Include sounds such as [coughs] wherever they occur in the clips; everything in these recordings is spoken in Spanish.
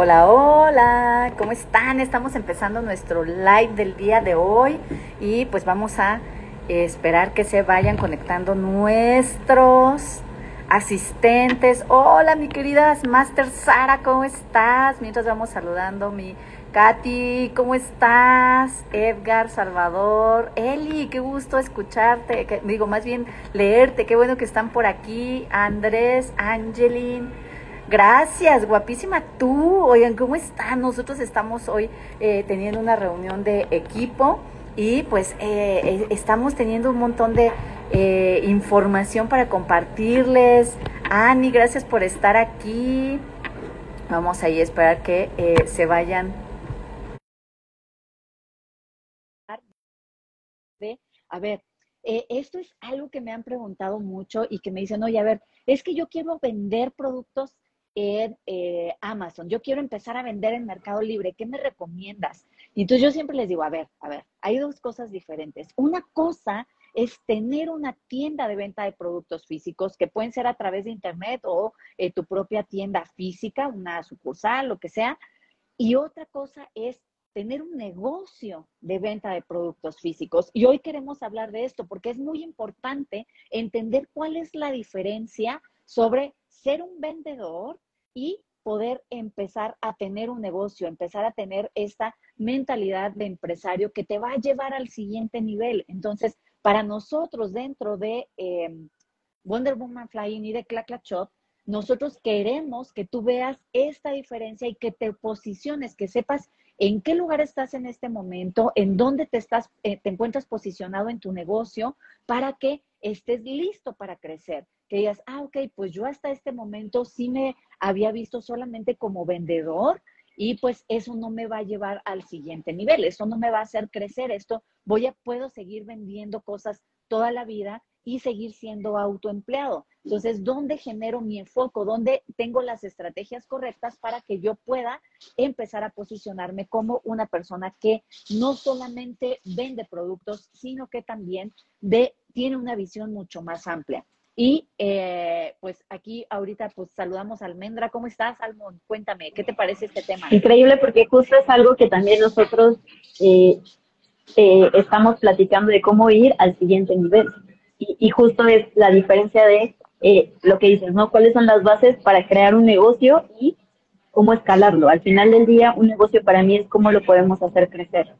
Hola, hola, ¿cómo están? Estamos empezando nuestro live del día de hoy y pues vamos a esperar que se vayan conectando nuestros asistentes. Hola, mi querida Master Sara, ¿cómo estás? Mientras vamos saludando mi Katy, ¿cómo estás? Edgar, Salvador, Eli, qué gusto escucharte, digo, más bien leerte, qué bueno que están por aquí, Andrés, Angelin, gracias, guapísima tú, oigan, ¿cómo están? Nosotros estamos hoy eh, teniendo una reunión de equipo y pues eh, eh, estamos teniendo un montón de información para compartirles. Ani, gracias por estar aquí. Vamos ahí a esperar que se vayan a ver, eh, esto es algo que me han preguntado mucho y que me dicen, oye, a ver, es que yo quiero vender productos en eh, Amazon, yo quiero empezar a vender en Mercado Libre, ¿qué me recomiendas? Y entonces yo siempre les digo, a ver, a ver, hay dos cosas diferentes. Una cosa es tener una tienda de venta de productos físicos que pueden ser a través de Internet o eh, tu propia tienda física, una sucursal, lo que sea. Y otra cosa es tener un negocio de venta de productos físicos. Y hoy queremos hablar de esto porque es muy importante entender cuál es la diferencia sobre ser un vendedor y poder empezar a tener un negocio, empezar a tener esta mentalidad de empresario que te va a llevar al siguiente nivel. Entonces, para nosotros dentro de em, Wonder Woman Flying y de Clack Shop, nosotros queremos que tú veas esta diferencia y que te posiciones, que sepas en qué lugar estás en este momento, en dónde te estás, eh, te encuentras posicionado en tu negocio para que estés listo para crecer. Que digas, ah, ok, pues yo hasta este momento sí me había visto solamente como vendedor y pues eso no me va a llevar al siguiente nivel, eso no me va a hacer crecer, esto voy a, puedo seguir vendiendo cosas toda la vida y seguir siendo autoempleado. Entonces, ¿dónde genero mi enfoque? ¿Dónde tengo las estrategias correctas para que yo pueda empezar a posicionarme como una persona que no solamente vende productos, sino que también de, tiene una visión mucho más amplia? Y eh, pues aquí ahorita pues saludamos a Almendra. ¿Cómo estás, Almond? Cuéntame, ¿qué te parece este tema? Increíble porque justo es algo que también nosotros eh, estamos platicando de cómo ir al siguiente nivel. Y, justo es la diferencia de eh, lo que dices, ¿no? ¿Cuáles son las bases para crear un negocio y cómo escalarlo? Al final del día, un negocio para mí es cómo lo podemos hacer crecer.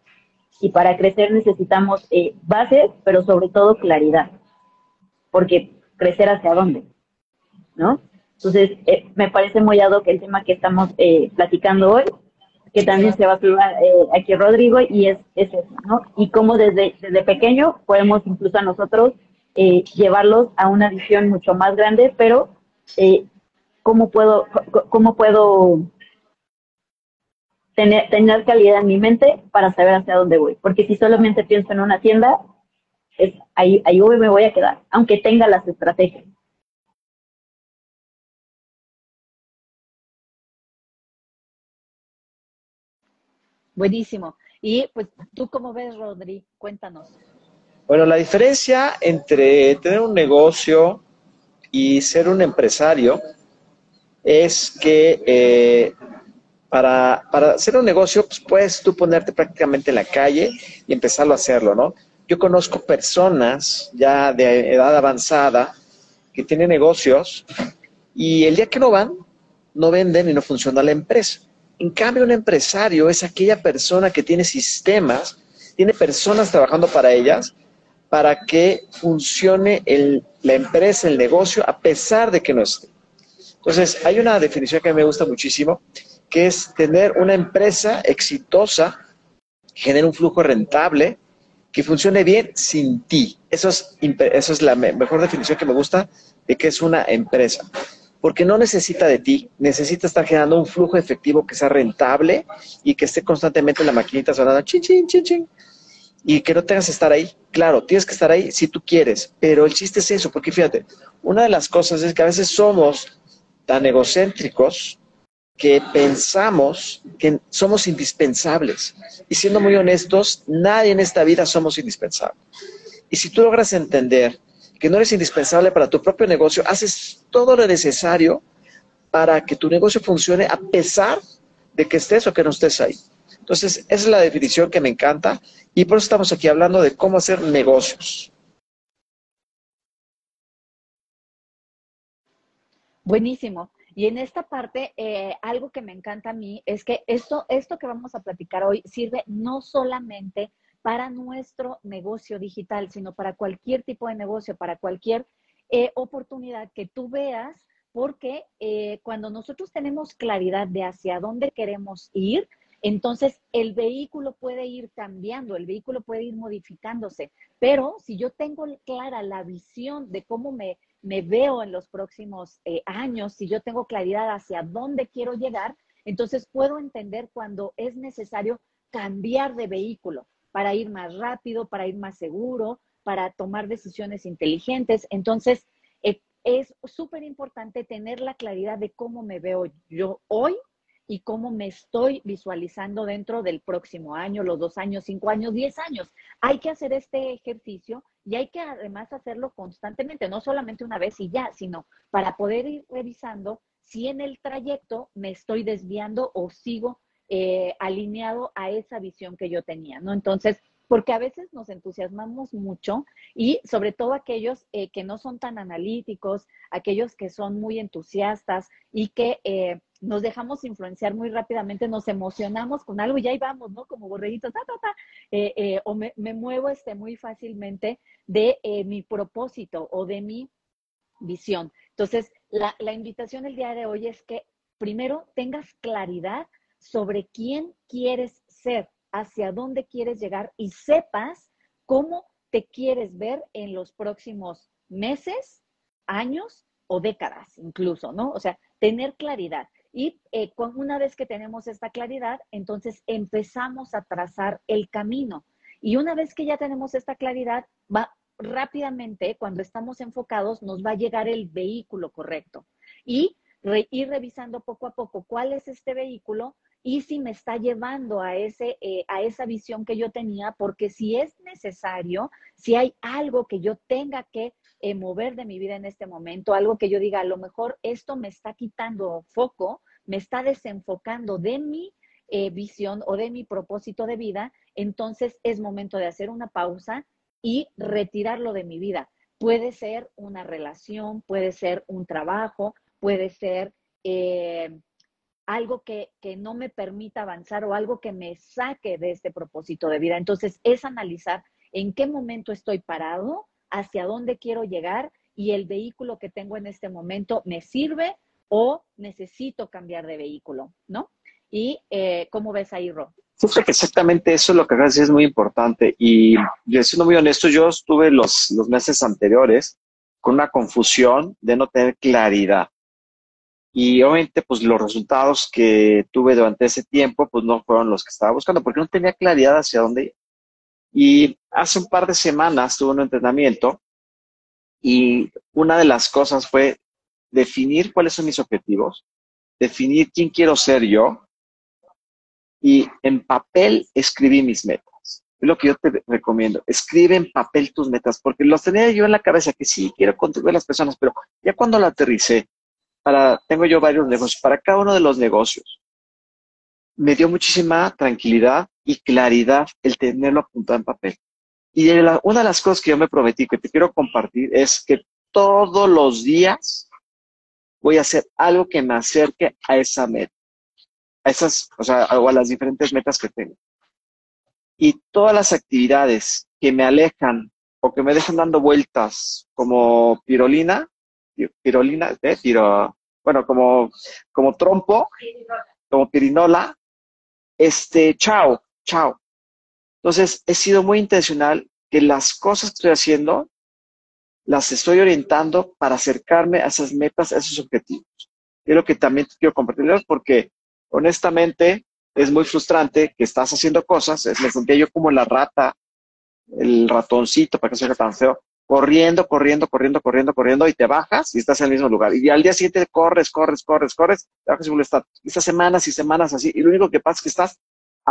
Y para crecer necesitamos eh, bases, pero sobre todo claridad. Porque crecer hacia dónde, ¿no? Entonces, eh, me parece muy dado que el tema que estamos platicando hoy, que también se va a subir aquí Rodrigo, y es, es eso, ¿no? Y cómo desde, desde pequeño podemos incluso a nosotros eh, llevarlos a una visión mucho más grande, pero eh, ¿cómo puedo, cómo puedo tener, tener calidad en mi mente para saber hacia dónde voy? Porque si solamente pienso en una tienda, es, ahí, ahí me voy a quedar, aunque tenga las estrategias. Buenísimo. Y pues, ¿tú cómo ves, Rodri? Cuéntanos. Bueno, la diferencia entre tener un negocio y ser un empresario es que eh, para, para, hacer un negocio, pues puedes tú ponerte prácticamente en la calle y empezarlo a hacerlo, ¿no? Yo conozco personas ya de edad avanzada que tienen negocios y el día que no van, no venden y no funciona la empresa. En cambio, un empresario es aquella persona que tiene sistemas, tiene personas trabajando para ellas para que funcione la empresa, el negocio, a pesar de que no esté. Entonces, hay una definición que me gusta muchísimo, que es tener una empresa exitosa, genera un flujo rentable, que funcione bien sin ti. Eso es, eso es la mejor definición que me gusta de que es una empresa. Porque no necesita de ti, necesita estar generando un flujo efectivo que sea rentable y que esté constantemente la maquinita sonando chin, chin, chin, chin y que no tengas que estar ahí. Claro, tienes que estar ahí si tú quieres, pero el chiste es eso, porque fíjate, una de las cosas es que a veces somos tan egocéntricos que pensamos que somos indispensables. Y siendo muy honestos, nadie en esta vida somos indispensables. Y si tú logras entender que no eres indispensable para tu propio negocio, haces todo lo necesario para que tu negocio funcione a pesar de que estés o que no estés ahí. Entonces, esa es la definición que me encanta y por eso estamos aquí hablando de cómo hacer negocios. Buenísimo. Y en esta parte, eh, algo que me encanta a mí es que esto, esto que vamos a platicar hoy sirve no solamente para nuestro negocio digital, sino para cualquier tipo de negocio, para cualquier eh, oportunidad que tú veas, porque eh, cuando nosotros tenemos claridad de hacia dónde queremos ir, entonces el vehículo puede ir cambiando, el vehículo puede ir modificándose, pero si yo tengo clara la visión de cómo me, me veo en los próximos eh, años, si yo tengo claridad hacia dónde quiero llegar, entonces puedo entender cuando es necesario cambiar de vehículo para ir más rápido, para ir más seguro, para tomar decisiones inteligentes. Entonces, eh, es súper importante tener la claridad de cómo me veo yo hoy y cómo me estoy visualizando dentro del próximo año, los dos años, cinco años, diez años. Hay que hacer este ejercicio y hay que además hacerlo constantemente, no solamente una vez y ya, sino para poder ir revisando si en el trayecto me estoy desviando o sigo eh, alineado a esa visión que yo tenía, ¿no? Entonces, porque a veces nos entusiasmamos mucho y sobre todo aquellos eh, que no son tan analíticos, aquellos que son muy entusiastas y que eh, nos dejamos influenciar muy rápidamente, nos emocionamos con algo y ahí vamos, ¿no? Como borreguitos, ta, ta, ta, o me, me, muevo este, muy fácilmente de mi propósito o de mi visión. Entonces, la, la invitación el día de hoy es que primero tengas claridad sobre quién quieres ser, hacia dónde quieres llegar y sepas cómo te quieres ver en los próximos meses, años o décadas incluso, ¿no? O sea, tener claridad. Y eh, una vez que tenemos esta claridad, entonces empezamos a trazar el camino. Y una vez que ya tenemos esta claridad, va rápidamente, cuando estamos enfocados, nos va a llegar el vehículo correcto. Y ir revisando poco a poco cuál es este vehículo y si me está llevando a, ese, eh, a esa visión que yo tenía, porque si es necesario, si hay algo que yo tenga que eh, mover de mi vida en este momento, algo que yo diga, a lo mejor esto me está quitando foco, me está desenfocando de mi eh, visión o de mi propósito de vida, entonces es momento de hacer una pausa y retirarlo de mi vida. Puede ser una relación, puede ser un trabajo, puede ser algo que, no me permita avanzar o algo que me saque de este propósito de vida. Entonces, es analizar en qué momento estoy parado, hacia dónde quiero llegar y el vehículo que tengo en este momento me sirve o necesito cambiar de vehículo, ¿no? ¿Y eh, cómo ves ahí, Ro? Exactamente eso es lo que decir es muy importante. Y siendo muy honesto, yo estuve los, los meses anteriores con una confusión de no tener claridad. Y obviamente, pues los resultados que tuve durante ese tiempo, pues no fueron los que estaba buscando, porque no tenía claridad hacia dónde. Y hace un par de semanas tuve un entrenamiento y una de las cosas fue definir cuáles son mis objetivos, definir quién quiero ser yo y en papel escribí mis metas. Es lo que yo te recomiendo. Escribe en papel tus metas, porque los tenía yo en la cabeza que sí, quiero contribuir a las personas, pero ya cuando lo aterricé, tengo yo varios negocios, para cada uno de los negocios. Me dio muchísima tranquilidad y claridad el tenerlo apuntado en papel. Y una de las cosas que yo me prometí, que te quiero compartir, es que todos los días voy a hacer algo que me acerque a esa meta, a esas, o sea, a las diferentes metas que tengo. Y todas las actividades que me alejan o que me dejan dando vueltas como pirolina, pirolina, ¿eh? Bueno, como, como trompo, como pirinola, este, chao, chao. Entonces, he sido muy intencional que las cosas que estoy haciendo las estoy orientando para acercarme a esas metas, a esos objetivos. Es lo que también quiero compartirles porque honestamente es muy frustrante que estás haciendo cosas, me sentía yo como la rata, el ratoncito, para que sea tan feo, corriendo, corriendo, corriendo, corriendo, corriendo, y te bajas y estás en el mismo lugar. Y al día siguiente corres, corres, corres, corres, te bajas y vuelves a estar. Estas semanas y semanas así, y lo único que pasa es que estás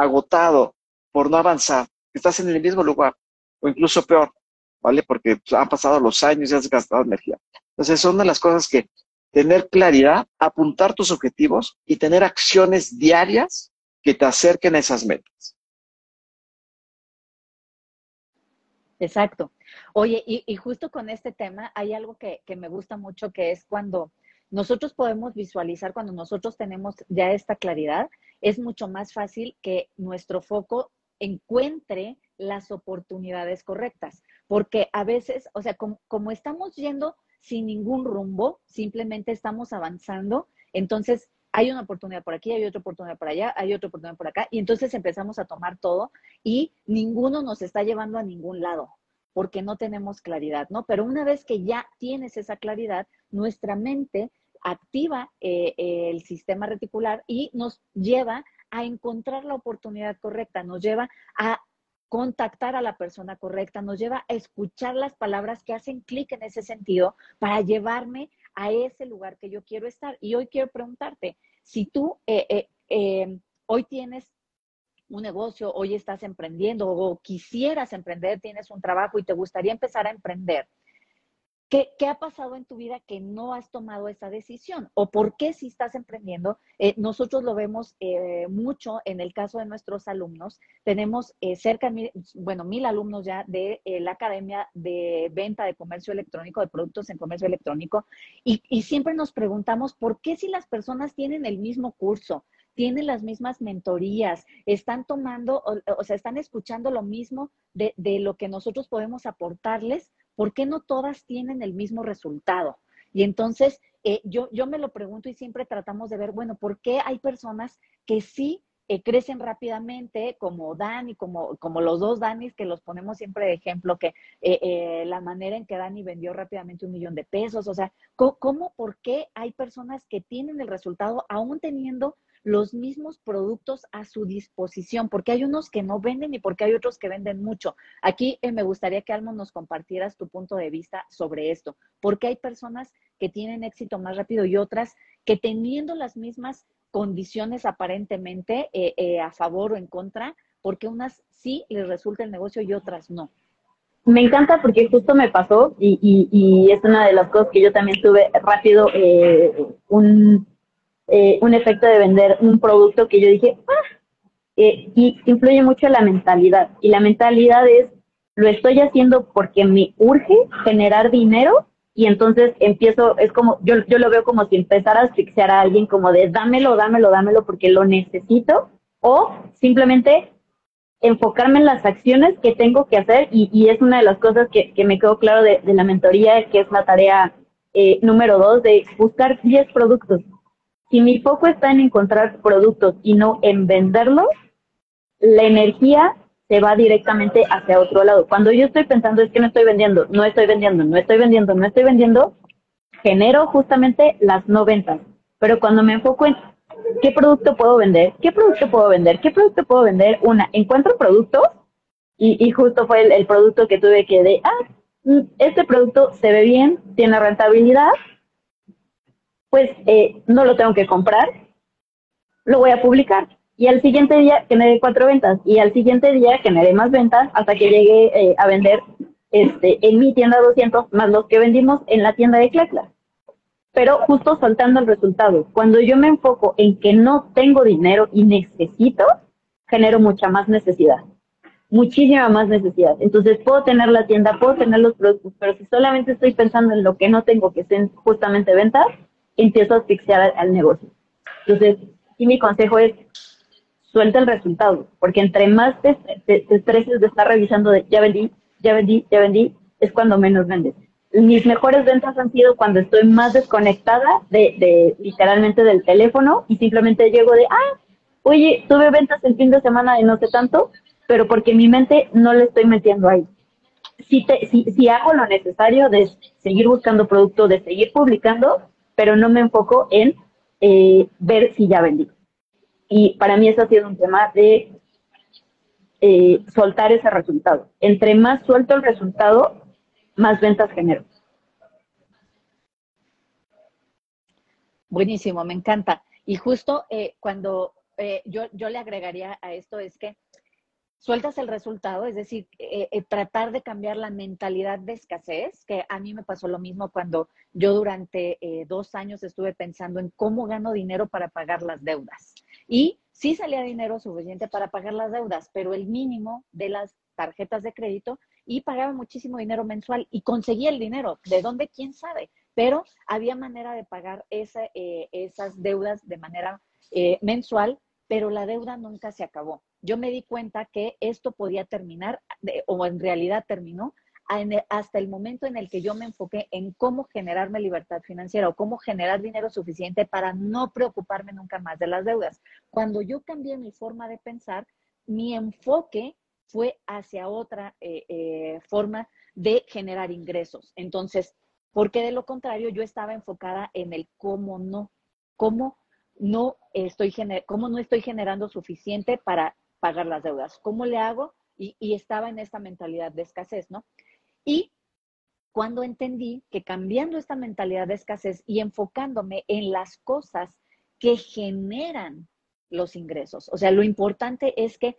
agotado por no avanzar, estás en el mismo lugar, o incluso peor, ¿vale? Porque han pasado los años y has gastado energía. Entonces, son de las cosas que tener claridad, apuntar tus objetivos y tener acciones diarias que te acerquen a esas metas. Exacto. Oye, y, justo con este tema hay algo que, que, me gusta mucho, que es cuando nosotros podemos visualizar, cuando nosotros tenemos ya esta claridad, es mucho más fácil que nuestro foco encuentre las oportunidades correctas. Porque a veces, o sea, como, como estamos yendo sin ningún rumbo, simplemente estamos avanzando, entonces hay una oportunidad por aquí, hay otra oportunidad por allá, hay otra oportunidad por acá, y entonces empezamos a tomar todo y ninguno nos está llevando a ningún lado porque no tenemos claridad, ¿no? Pero una vez que ya tienes esa claridad, nuestra mente activa eh, el sistema reticular y nos lleva a encontrar la oportunidad correcta, nos lleva a contactar a la persona correcta, nos lleva a escuchar las palabras que hacen clic en ese sentido para llevarme a ese lugar que yo quiero estar. Y hoy quiero preguntarte, si tú eh, eh, eh, hoy tienes un negocio, hoy estás emprendiendo o quisieras emprender, tienes un trabajo y te gustaría empezar a emprender, ¿Qué, ha pasado en tu vida que no has tomado esa decisión? ¿O por qué si estás emprendiendo? Eh, nosotros lo vemos eh, mucho en el caso de nuestros alumnos. Tenemos eh, cerca, de bueno, mil alumnos ya de la Academia de Venta de Comercio Electrónico, de Productos en Comercio Electrónico, y, y siempre nos preguntamos por qué si las personas tienen el mismo curso, tienen las mismas mentorías, están tomando, o, sea, están escuchando lo mismo de, lo que nosotros podemos aportarles, ¿por qué no todas tienen el mismo resultado? Y entonces eh, yo, yo me lo pregunto y siempre tratamos de ver, bueno, ¿por qué hay personas que sí eh, crecen rápidamente, como Dani, como, como los dos Danis, que los ponemos siempre de ejemplo, que eh, la manera en que Dani vendió rápidamente un millón de pesos, o sea, ¿cómo, por qué hay personas que tienen el resultado aún teniendo los mismos productos a su disposición, porque hay unos que no venden y porque hay otros que venden mucho. Aquí eh, me gustaría que Almo nos compartieras tu punto de vista sobre esto, porque hay personas que tienen éxito más rápido y otras que teniendo las mismas condiciones aparentemente eh, eh, a favor o en contra, porque unas sí les resulta el negocio y otras no. Me encanta porque justo me pasó y, y, es una de las cosas que yo también tuve rápido un eh, un efecto de vender un producto que yo dije, ah", eh, y influye mucho la mentalidad. Y la mentalidad es, lo estoy haciendo porque me urge generar dinero y entonces empiezo, es como, yo, yo lo veo como si empezara a asfixiar a alguien como de dámelo, dámelo, dámelo porque lo necesito, o simplemente enfocarme en las acciones que tengo que hacer y, es una de las cosas que, que me quedó claro de, de, la mentoría, que es la tarea eh, número dos de buscar 10 productos si mi foco está en encontrar productos y no en venderlos, la energía se va directamente hacia otro lado. Cuando yo estoy pensando es que no estoy vendiendo, no estoy vendiendo, no estoy vendiendo, no estoy vendiendo, genero justamente las no ventas. Pero cuando me enfoco en qué producto puedo vender, qué producto puedo vender, qué producto puedo vender, una, encuentro productos y, justo fue el, producto que tuve que de, ah, mm, este producto se ve bien, tiene rentabilidad, pues eh, no lo tengo que comprar, lo voy a publicar. Y al siguiente día generé cuatro ventas y al siguiente día generé más ventas hasta que llegué eh, a vender este, en mi tienda 200 más los que vendimos en la tienda de Clacla. Pero justo soltando el resultado, cuando yo me enfoco en que no tengo dinero y necesito, genero mucha más necesidad, muchísima más necesidad. Entonces puedo tener la tienda, puedo tener los productos, pero si solamente estoy pensando en lo que no tengo, que sean justamente ventas, empiezo a asfixiar al, negocio. Entonces, y mi consejo es, suelta el resultado, porque entre más te, estreses de estar revisando de ya vendí, ya vendí, ya vendí, es cuando menos vendes. Mis mejores ventas han sido cuando estoy más desconectada de, de literalmente del teléfono y simplemente llego de, ah, oye, tuve ventas el fin de semana de no sé tanto, pero porque mi mente no le estoy metiendo ahí. Si, te, si, si hago lo necesario de seguir buscando producto, de seguir publicando, pero no me enfoco en eh, ver si ya vendí. Y para mí eso ha sido un tema de eh, soltar ese resultado. Entre más suelto el resultado, más ventas genero. Buenísimo, me encanta. Y justo eh, cuando yo, yo le agregaría a esto es que sueltas el resultado, es decir, eh, eh, tratar de cambiar la mentalidad de escasez, que a mí me pasó lo mismo cuando yo durante eh, dos años estuve pensando en cómo gano dinero para pagar las deudas. Y sí salía dinero suficiente para pagar las deudas, pero el mínimo de las tarjetas de crédito y pagaba muchísimo dinero mensual y conseguía el dinero. ¿De dónde? ¿Quién sabe? Pero había manera de pagar esas deudas de manera mensual, pero la deuda nunca se acabó yo me di cuenta que esto podía terminar, o en realidad terminó, hasta el momento en el que yo me enfoqué en cómo generarme libertad financiera o cómo generar dinero suficiente para no preocuparme nunca más de las deudas. Cuando yo cambié mi forma de pensar, mi enfoque fue hacia otra eh, eh, forma de generar ingresos. Entonces, porque de lo contrario, yo estaba enfocada en el cómo no, cómo no estoy, cómo no estoy generando suficiente para pagar las deudas. ¿Cómo le hago? Y, estaba en esta mentalidad de escasez, ¿no? Y cuando entendí que cambiando esta mentalidad de escasez y enfocándome en las cosas que generan los ingresos, o sea, lo importante es que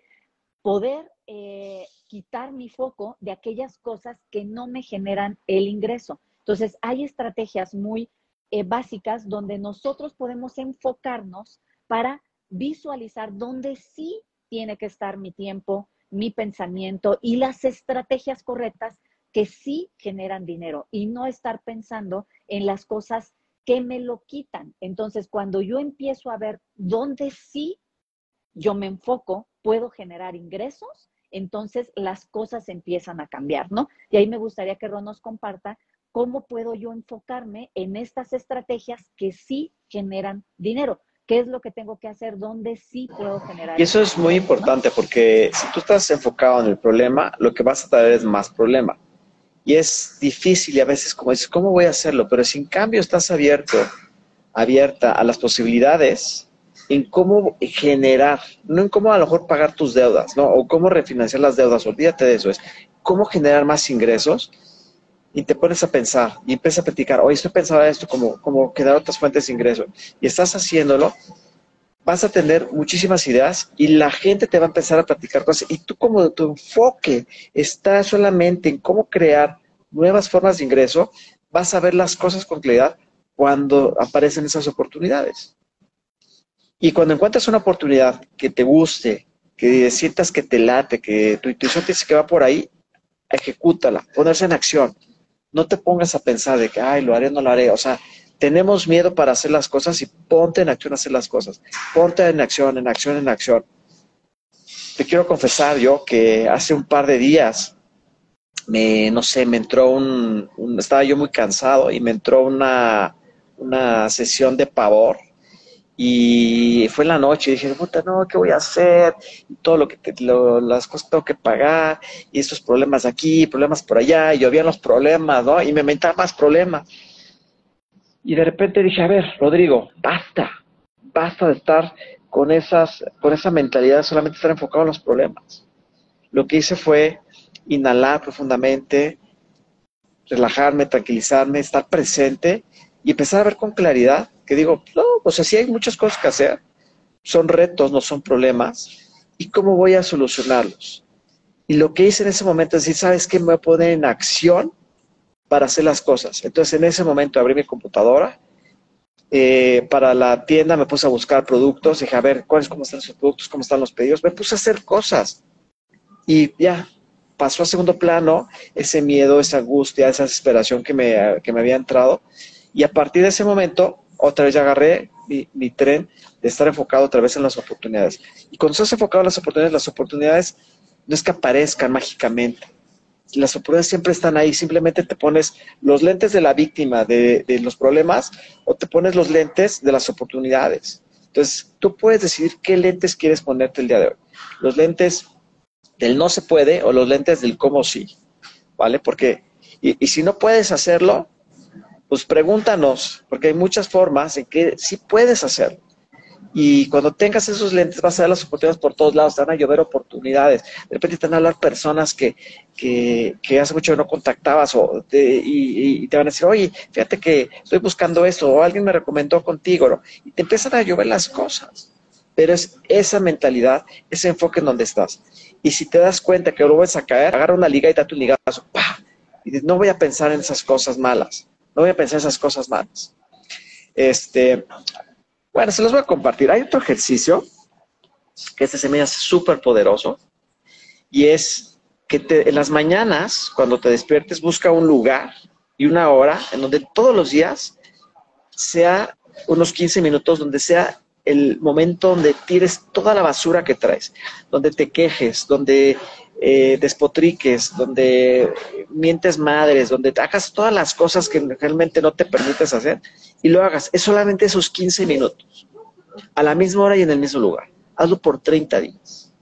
poder eh, quitar mi foco de aquellas cosas que no me generan el ingreso. Entonces, hay estrategias muy eh, básicas donde nosotros podemos enfocarnos para visualizar dónde sí tiene que estar mi tiempo, mi pensamiento y las estrategias correctas que sí generan dinero y no estar pensando en las cosas que me lo quitan. Entonces, cuando yo empiezo a ver dónde sí yo me enfoco, puedo generar ingresos, entonces las cosas empiezan a cambiar, ¿no? Y ahí me gustaría que Ron nos comparta cómo puedo yo enfocarme en estas estrategias que sí generan dinero qué es lo que tengo que hacer, dónde sí puedo generar. Y eso es muy importante porque si tú estás enfocado en el problema, lo que vas a traer es más problema. Y es difícil y a veces como dices, ¿cómo voy a hacerlo? Pero si en cambio estás abierto, abierta a las posibilidades, en cómo generar, no en cómo a lo mejor pagar tus deudas, ¿no? O cómo refinanciar las deudas, olvídate de eso, es cómo generar más ingresos y te pones a pensar y empiezas a platicar, oye, estoy pensando esto como, como crear otras fuentes de ingreso. Y estás haciéndolo, vas a tener muchísimas ideas y la gente te va a empezar a platicar cosas. Y tú como tu enfoque está solamente en cómo crear nuevas formas de ingreso, vas a ver las cosas con claridad cuando aparecen esas oportunidades. Y cuando encuentras una oportunidad que te guste, que sientas que te late, que tu intuición te dice que va por ahí, ejecútala, ponerse en acción no te pongas a pensar de que, ay, lo haré, no lo haré. O sea, tenemos miedo para hacer las cosas y ponte en acción a hacer las cosas. Ponte en acción, en acción, en acción. Te quiero confesar yo que hace un par de días, me, no sé, me entró un, estaba yo muy cansado y me entró una, una sesión de pavor y fue en la noche y dije, puta, no, ¿qué voy a hacer? Y todo lo que, las cosas que tengo que pagar, y estos problemas aquí, problemas por allá, y llovían los problemas, ¿no? Y me inventaba más problemas. Y de repente dije, a ver, Rodrigo, basta, basta de estar con, esas, con esa mentalidad, solamente estar enfocado en los problemas. Lo que hice fue inhalar profundamente, relajarme, tranquilizarme, estar presente y empezar a ver con claridad que digo, no, o sea, sí hay muchas cosas que hacer, son retos, no son problemas, ¿y cómo voy a solucionarlos? Y lo que hice en ese momento es decir, ¿sabes qué? Me voy a poner en acción para hacer las cosas. Entonces, en ese momento abrí mi computadora, eh, para la tienda me puse a buscar productos, dije, a ver, ¿cuáles, cómo están esos productos, cómo están los pedidos? Me puse a hacer cosas y ya, pasó a segundo plano ese miedo, esa angustia, esa desesperación que me, que me había entrado y a partir de ese momento, otra vez ya agarré mi, tren de estar enfocado otra vez en las oportunidades. Y cuando estás enfocado en las oportunidades, las oportunidades no es que aparezcan mágicamente. Las oportunidades siempre están ahí, simplemente te pones los lentes de la víctima de, de los problemas o te pones los lentes de las oportunidades. Entonces, tú puedes decidir qué lentes quieres ponerte el día de hoy. Los lentes del no se puede o los lentes del cómo sí, ¿vale? Porque, y si no puedes hacerlo, pues pregúntanos, porque hay muchas formas en que sí puedes hacerlo. Y cuando tengas esos lentes, vas a ver las oportunidades por todos lados, te van a llover oportunidades. De repente te van a hablar personas que, que, que hace mucho que no contactabas o y, te van a decir, oye, fíjate que estoy buscando esto, o alguien me recomendó contigo, y te empiezan a llover las cosas. pero es esa mentalidad, ese enfoque en donde estás. Y si te das cuenta que lo vas a caer, agarra una liga y date un ligazo, ¡pah! Y dices, no voy a pensar en esas cosas malas, no voy a pensar en esas cosas malas. Este, bueno, se los voy a compartir. Hay otro ejercicio que este se me hace súper poderoso y es que en las mañanas, cuando te despiertes, busca un lugar y una hora en donde todos los días sea unos 15 minutos, donde sea el momento donde tires toda la basura que traes, donde te quejes, donde eh, despotriques, donde mientes madres, donde hagas todas las cosas que realmente no te permites hacer y lo hagas. Es solamente esos 15 minutos, a la misma hora y en el mismo lugar. Hazlo por 30 días.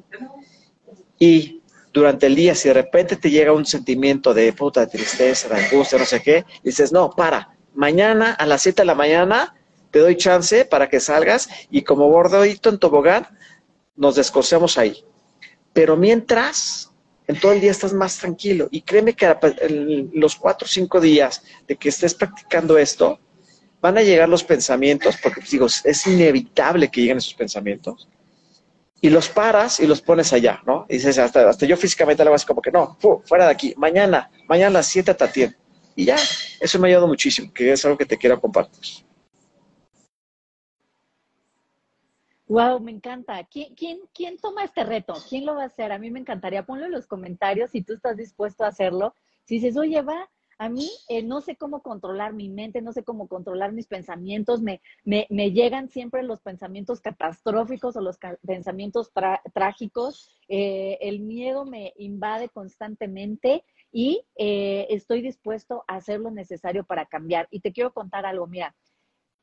Y durante el día, si de repente te llega un sentimiento de puta, tristeza, de angustia, no sé qué, dices, no, para, mañana a las 7 de la mañana te doy chance para que salgas y como bordadito en tobogán, nos descosemos ahí. Pero mientras, en todo el día estás más tranquilo. Y créeme que los cuatro o cinco días de que estés practicando esto, van a llegar los pensamientos, porque pues, digo, es inevitable que lleguen esos pensamientos. Y los paras y los pones allá, ¿no? Y dices, hasta, hasta yo físicamente le vas como que no, fuera de aquí, mañana, mañana a las 7 te Y ya, eso me ha ayudado muchísimo, que es algo que te quiero compartir. Wow, me encanta. ¿Quién, quién, ¿Quién toma este reto? ¿Quién lo va a hacer? A mí me encantaría. Ponlo en los comentarios si tú estás dispuesto a hacerlo. Si dices, oye, va, a mí eh, no sé cómo controlar mi mente, no sé cómo controlar mis pensamientos, me, llegan siempre los pensamientos catastróficos o los pensamientos trágicos, eh, el miedo me invade constantemente y eh, estoy dispuesto a hacer lo necesario para cambiar. Y te quiero contar algo, mira,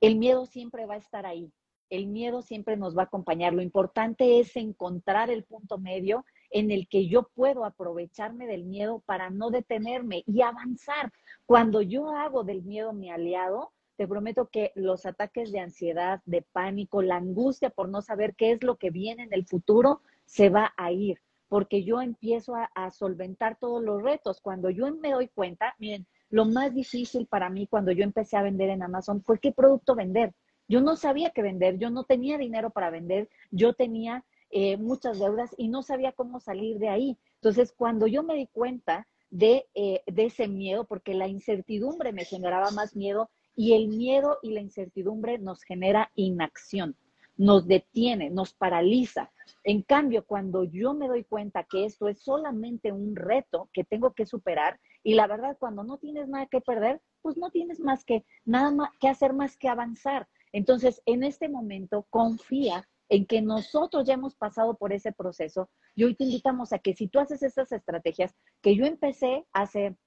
el miedo siempre va a estar ahí el miedo siempre nos va a acompañar. Lo importante es encontrar el punto medio en el que yo puedo aprovecharme del miedo para no detenerme y avanzar. Cuando yo hago del miedo mi aliado, te prometo que los ataques de ansiedad, de pánico, la angustia por no saber qué es lo que viene en el futuro, se va a ir, porque yo empiezo a, a solventar todos los retos. Cuando yo me doy cuenta, miren, lo más difícil para mí cuando yo empecé a vender en Amazon fue qué producto vender yo no sabía qué vender, yo no tenía dinero para vender, yo tenía eh, muchas deudas y no sabía cómo salir de ahí. Entonces, cuando yo me di cuenta de, eh, de ese miedo, porque la incertidumbre me generaba más miedo y el miedo y la incertidumbre nos genera inacción, nos detiene, nos paraliza. En cambio, cuando yo me doy cuenta que esto es solamente un reto que tengo que superar, y la verdad, cuando no tienes nada que perder, pues no tienes más que nada más que hacer más que avanzar. Entonces, en este momento, confía en que nosotros ya hemos pasado por ese proceso y hoy te invitamos a que si tú haces estas estrategias que yo empecé hace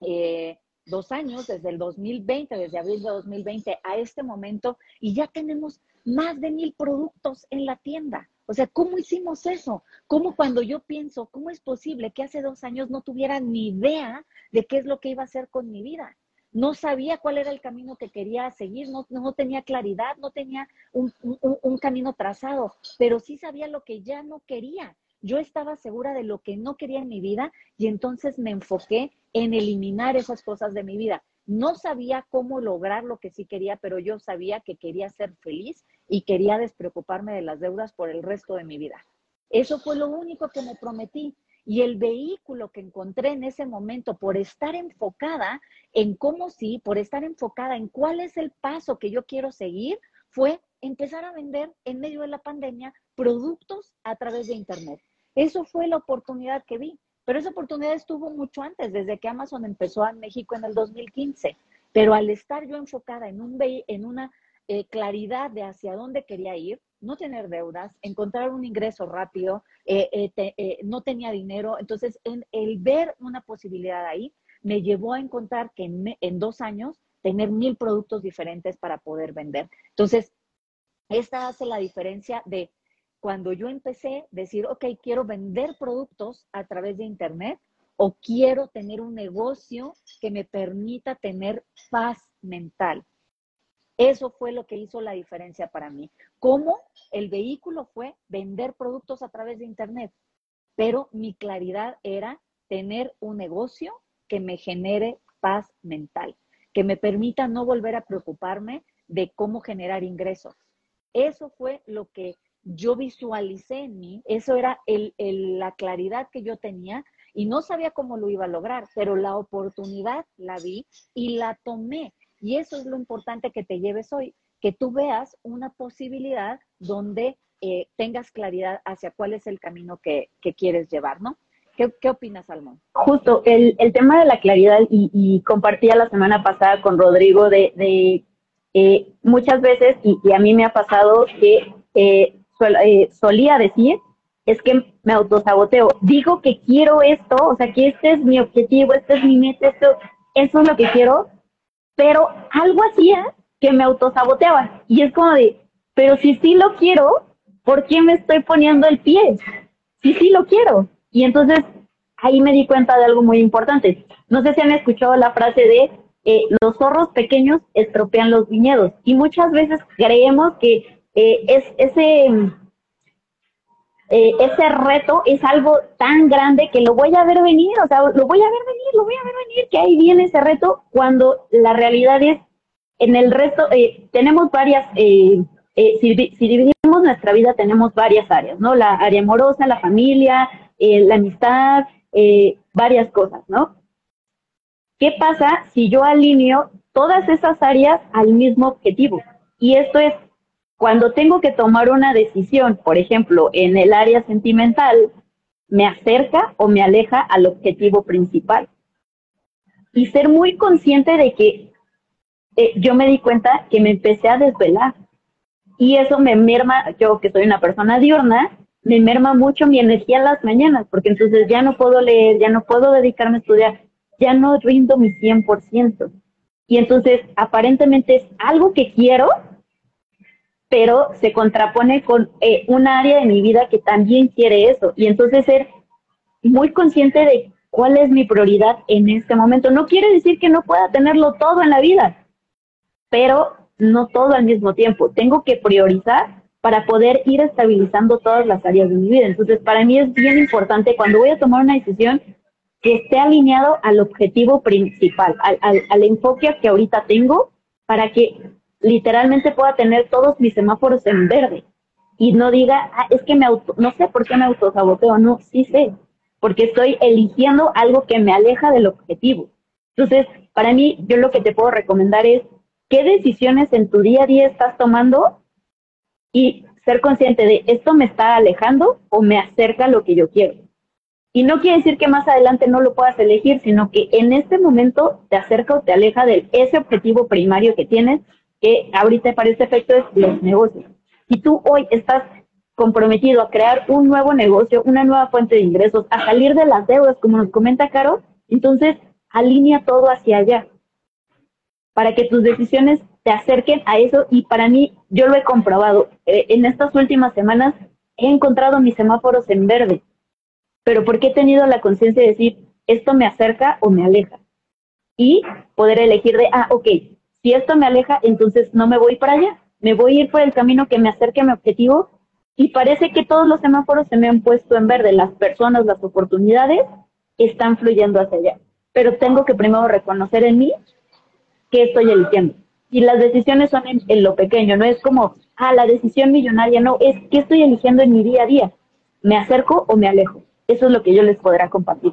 eh, dos años, desde el 2020, desde abril de 2020 a este momento, y ya tenemos más de mil productos en la tienda. O sea, ¿cómo hicimos eso? ¿Cómo cuando yo pienso, cómo es posible que hace dos años no tuviera ni idea de qué es lo que iba a hacer con mi vida? No sabía cuál era el camino que quería seguir, no, tenía claridad, no tenía un, un, camino trazado, pero sí sabía lo que ya no quería. Yo estaba segura de lo que no quería en mi vida y entonces me enfoqué en eliminar esas cosas de mi vida. No sabía cómo lograr lo que sí quería, pero yo sabía que quería ser feliz y quería despreocuparme de las deudas por el resto de mi vida. Eso fue lo único que me prometí. Y el vehículo que encontré en ese momento, por estar enfocada en cómo sí, por estar enfocada en cuál es el paso que yo quiero seguir, fue empezar a vender en medio de la pandemia productos a través de Internet. Eso fue la oportunidad que vi. Pero esa oportunidad estuvo mucho antes, desde que Amazon empezó en México en el 2015. Pero al estar yo enfocada en, un, en una eh, claridad de hacia dónde quería ir, no tener deudas, encontrar un ingreso rápido, eh, eh, no tenía dinero. Entonces, en, el ver una posibilidad ahí me llevó a encontrar que en, en dos años tener mil productos diferentes para poder vender. Entonces, esta hace la diferencia de cuando yo empecé decir, ok, quiero vender productos a través de Internet o quiero tener un negocio que me permita tener paz mental. Eso fue lo que hizo la diferencia para mí. Cómo el vehículo fue vender productos a través de Internet, pero mi claridad era tener un negocio que me genere paz mental, que me permita no volver a preocuparme de cómo generar ingresos. Eso fue lo que yo visualicé en mí, eso era la claridad que yo tenía y no sabía cómo lo iba a lograr, pero la oportunidad la vi y la tomé. Y eso es lo importante que te lleves hoy, que tú veas una posibilidad donde eh, tengas claridad hacia cuál es el camino que, quieres llevar, ¿no? ¿Qué, opinas, Salmón? Justo, el, tema de la claridad, y, compartía la semana pasada con Rodrigo de, eh, muchas veces, y, a mí me ha pasado que eh, solía decir, es que me autosaboteo. Digo que quiero esto, o sea, que este es mi objetivo, este es mi meta, esto, eso es lo que quiero, pero algo hacía que me autosaboteaba. Y es como de, pero si sí lo quiero, ¿por qué me estoy poniendo el pie? Si sí lo quiero. Y entonces ahí me di cuenta de algo muy importante. No sé si han escuchado la frase de eh, los zorros pequeños estropean los viñedos. Y muchas veces creemos que eh, es ese eh, ese reto es algo tan grande que lo voy a ver venir, o sea, lo voy a ver venir, lo voy a ver venir, que ahí viene ese reto cuando la realidad es, en el resto, eh, tenemos varias, eh, si, dividimos nuestra vida, tenemos varias áreas, ¿no? La área amorosa, la familia, la amistad, varias cosas, ¿no? ¿Qué pasa si yo alineo todas esas áreas al mismo objetivo? Y esto es cuando tengo que tomar una decisión, por ejemplo, en el área sentimental, me acerca o me aleja al objetivo principal. Y ser muy consciente de que eh, yo me di cuenta que me empecé a desvelar. Y eso me merma, yo que soy una persona diurna, me merma mucho mi energía en las mañanas, porque entonces ya no puedo leer, ya no puedo dedicarme a estudiar, ya no rindo mi 100%. Y entonces aparentemente es algo que quiero, pero se contrapone con eh, un área de mi vida que también quiere eso. Y entonces ser muy consciente de cuál es mi prioridad en este momento. No quiere decir que no pueda tenerlo todo en la vida, pero no todo al mismo tiempo. Tengo que priorizar para poder ir estabilizando todas las áreas de mi vida. Entonces, para mí es bien importante cuando voy a tomar una decisión que esté alineado al objetivo principal, al, al, al enfoque que ahorita tengo, para que literalmente pueda tener todos mis semáforos en verde y no diga, ah, es que me auto, no sé por qué me autosaboteo, no, sí sé, porque estoy eligiendo algo que me aleja del objetivo. Entonces, para mí, yo lo que te puedo recomendar es qué decisiones en tu día a día estás tomando y ser consciente de esto me está alejando o me acerca a lo que yo quiero. Y no quiere decir que más adelante no lo puedas elegir, sino que en este momento te acerca o te aleja de ese objetivo primario que tienes que ahorita para este efecto es los negocios. Si tú hoy estás comprometido a crear un nuevo negocio, una nueva fuente de ingresos, a salir de las deudas, como nos comenta Caro, entonces alinea todo hacia allá para que tus decisiones te acerquen a eso. Y para mí, yo lo he comprobado, eh, en estas últimas semanas he encontrado mis semáforos en verde, pero porque he tenido la conciencia de decir, esto me acerca o me aleja. Y poder elegir de, ah, ok, si esto me aleja, entonces no me voy para allá, me voy a ir por el camino que me acerque a mi objetivo. Y parece que todos los semáforos se me han puesto en verde, las personas, las oportunidades están fluyendo hacia allá. Pero tengo que primero reconocer en mí qué estoy eligiendo. Y las decisiones son en, lo pequeño, no es como, ah, la decisión millonaria, no, es qué estoy eligiendo en mi día a día. ¿Me acerco o me alejo? Eso es lo que yo les podrá compartir.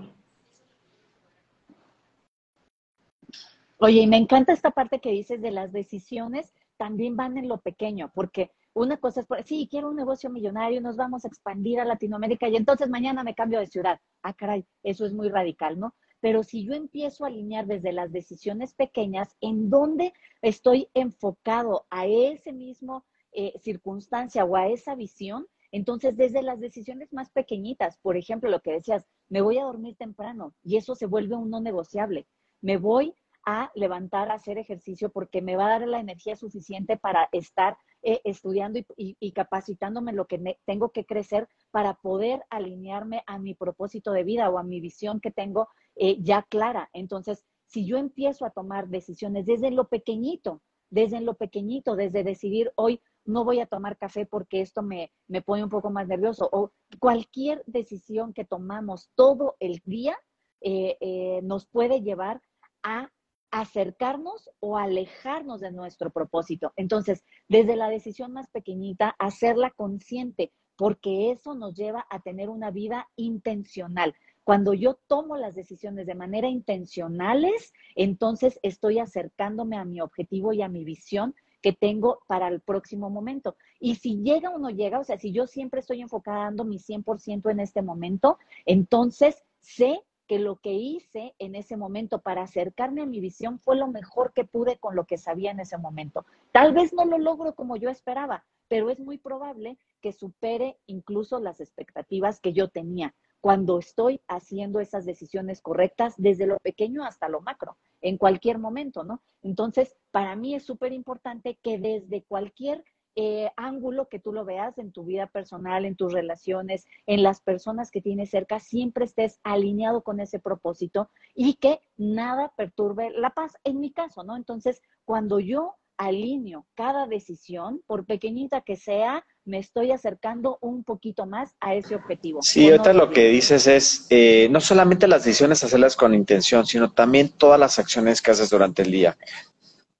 Oye, y me encanta esta parte que dices de las decisiones, también van en lo pequeño, porque una cosa es, sí, quiero un negocio millonario, nos vamos a expandir a Latinoamérica y entonces mañana me cambio de ciudad. Ah, caray, eso es muy radical, ¿no? Pero si yo empiezo a alinear desde las decisiones pequeñas, en dónde estoy enfocado a ese mismo eh, circunstancia o a esa visión, entonces desde las decisiones más pequeñitas, por ejemplo, lo que decías, me voy a dormir temprano y eso se vuelve un no negociable. Me voy a levantar, a hacer ejercicio, porque me va a dar la energía suficiente para estar eh, estudiando y, capacitándome lo que tengo que crecer para poder alinearme a mi propósito de vida o a mi visión que tengo eh, ya clara. Entonces, si yo empiezo a tomar decisiones desde lo pequeñito, desde lo pequeñito, desde decidir hoy no voy a tomar café porque esto me, me pone un poco más nervioso, o cualquier decisión que tomamos todo el día eh, nos puede llevar a acercarnos o alejarnos de nuestro propósito. Entonces, desde la decisión más pequeñita, hacerla consciente, porque eso nos lleva a tener una vida intencional. Cuando yo tomo las decisiones de manera intencionales, entonces estoy acercándome a mi objetivo y a mi visión que tengo para el próximo momento. Y si llega o no llega, o sea, si yo siempre estoy enfocando mi 100% en este momento, entonces sé que lo que hice en ese momento para acercarme a mi visión fue lo mejor que pude con lo que sabía en ese momento. Tal vez no lo logro como yo esperaba, pero es muy probable que supere incluso las expectativas que yo tenía cuando estoy haciendo esas decisiones correctas desde lo pequeño hasta lo macro, en cualquier momento, ¿no? Entonces, para mí es súper importante que desde cualquier eh, ángulo que tú lo veas en tu vida personal, en tus relaciones, en las personas que tienes cerca, siempre estés alineado con ese propósito y que nada perturbe la paz, en mi caso, ¿no? Entonces, cuando yo alineo cada decisión, por pequeñita que sea, me estoy acercando un poquito más a ese objetivo. Sí, ahorita lo que dices es, eh, no solamente las decisiones hacerlas con intención, sino también todas las acciones que haces durante el día.